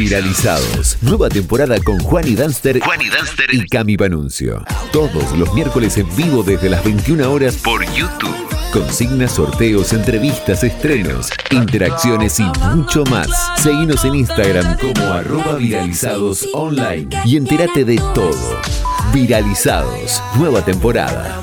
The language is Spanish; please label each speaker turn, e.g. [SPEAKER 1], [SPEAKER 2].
[SPEAKER 1] Viralizados. Nueva temporada con Juan y Danster, Juan y, Danster y Cami Panuncio. Todos los miércoles en vivo desde las 21 horas por YouTube. Consignas, sorteos, entrevistas, estrenos, interacciones y mucho más. Seguinos en Instagram como arroba viralizados online y entérate de todo. Viralizados, nueva temporada.